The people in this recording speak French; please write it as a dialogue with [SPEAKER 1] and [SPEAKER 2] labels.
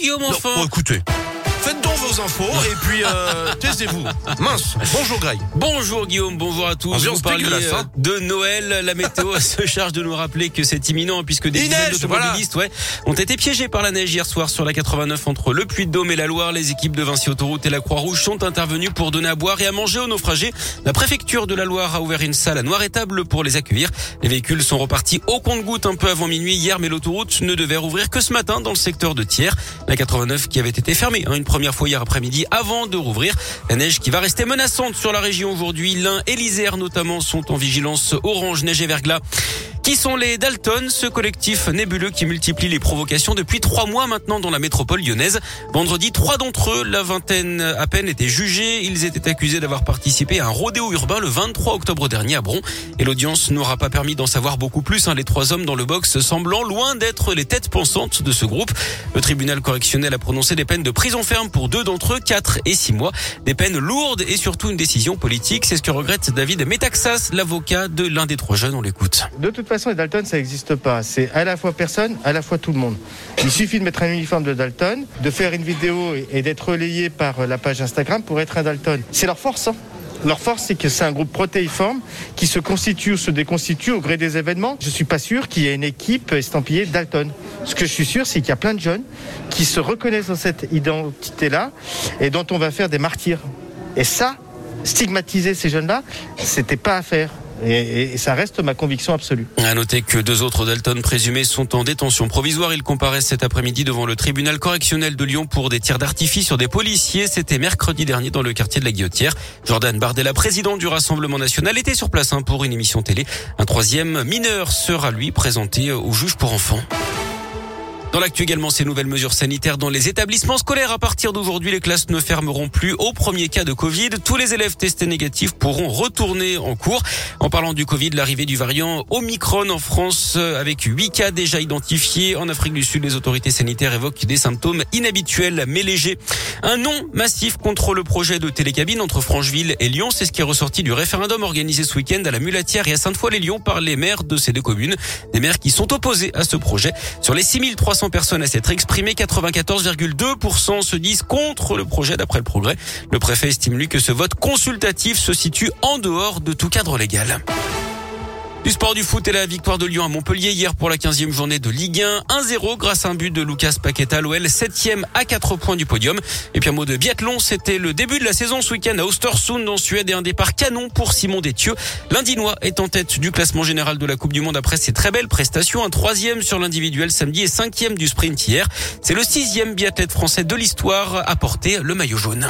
[SPEAKER 1] Guillaume,
[SPEAKER 2] Non, bon, écoutez, vos infos et puis euh, taisez-vous. Mince. Bonjour Greg.
[SPEAKER 1] Bonjour Guillaume, bonjour à tous.
[SPEAKER 2] Ambiance
[SPEAKER 1] Vous parliez
[SPEAKER 2] dégueulasse, hein.
[SPEAKER 1] euh, de Noël. La météo se charge de nous rappeler que c'est imminent puisque des dizaines d'automobilistes ouais, ont été piégés par la neige hier soir sur la 89 entre le Puy-de-Dôme et la Loire. Les équipes de Vinci Autoroute et la Croix-Rouge sont intervenues pour donner à boire et à manger aux naufragés. La préfecture de la Loire a ouvert une salle à noir et table pour les accueillir. Les véhicules sont repartis au compte-goutte un peu avant minuit hier, mais l'autoroute ne devait rouvrir que ce matin dans le secteur de Thiers. La 89 qui avait été fermée hein, une première fois hier après-midi avant de rouvrir. La neige qui va rester menaçante sur la région aujourd'hui. L'Ain et l'Isère notamment sont en vigilance orange, neige et verglas. Qui sont les Dalton, ce collectif nébuleux qui multiplie les provocations depuis trois mois maintenant dans la métropole lyonnaise? Vendredi, trois d'entre eux, la vingtaine à peine, étaient jugés. Ils étaient accusés d'avoir participé à un rodéo urbain le 23 octobre dernier à Bron. Et l'audience n'aura pas permis d'en savoir beaucoup plus. hein. Les trois hommes dans le box semblant loin d'être les têtes pensantes de ce groupe. Le tribunal correctionnel a prononcé des peines de prison ferme pour deux d'entre eux, quatre et six mois. Des peines lourdes et surtout une décision politique. C'est ce que regrette David Metaxas, l'avocat de l'un des trois jeunes. On l'écoute.
[SPEAKER 3] Façon, les Dalton, ça n'existe pas. C'est à la fois personne, à la fois tout le monde. Il suffit de mettre un uniforme de Dalton, de faire une vidéo et- d'être relayé par la page Instagram pour être un Dalton. C'est leur force. hein. Leur force, c'est que c'est un groupe protéiforme qui se constitue ou se déconstitue au gré des événements. Je suis pas sûr qu'il y ait une équipe estampillée Dalton. Ce que je suis sûr, c'est qu'il y a plein de jeunes qui se reconnaissent dans cette identité-là et dont on va faire des martyrs. Et ça, stigmatiser ces jeunes-là, c'était pas à faire. Et, et ça reste ma conviction absolue.
[SPEAKER 1] À noter que deux autres Dalton présumés sont en détention provisoire. Ils comparaissent cet après-midi devant le tribunal correctionnel de Lyon pour des tirs d'artifice sur des policiers. C'était mercredi dernier dans le quartier de la Guillotière. Jordan Bardella, président du Rassemblement national, était sur place hein, pour une émission télé. Un troisième mineur sera lui présenté au juge pour enfants. Dans l'actu également, ces nouvelles mesures sanitaires dans les établissements scolaires. À partir d'aujourd'hui, les classes ne fermeront plus au premier cas de Covid. Tous les élèves testés négatifs pourront retourner en cours. En parlant du Covid, l'arrivée du variant Omicron en France euh, avec 8 cas déjà identifiés. En Afrique du Sud, les autorités sanitaires évoquent des symptômes inhabituels mais légers. Un non massif contre le projet de télécabine entre Francheville et Lyon. C'est ce qui est ressorti du référendum organisé ce week-end à la Mulatière et à Sainte-Foy-les-Lyons par les maires de ces deux communes. Des maires qui sont opposés à ce projet. Sur les 6300 personnes à s'être exprimées, 94,2% se disent contre le projet d'après le progrès. Le préfet estime lui que ce vote consultatif se situe en dehors de tout cadre légal. Du sport du foot et la victoire de Lyon à Montpellier hier pour la 15e journée de Ligue 1. 1-0 grâce à un but de Lucas Paqueta, l'OL 7e à 4 points du podium. Et puis un mot de biathlon, c'était le début de la saison ce week-end à Östersund en Suède et un départ canon pour Simon Détieux. L'Indinois est en tête du classement général de la Coupe du Monde après ses très belles prestations. Un troisième sur l'individuel samedi et cinquième du sprint hier. C'est le sixième biathlète français de l'histoire à porter le maillot jaune.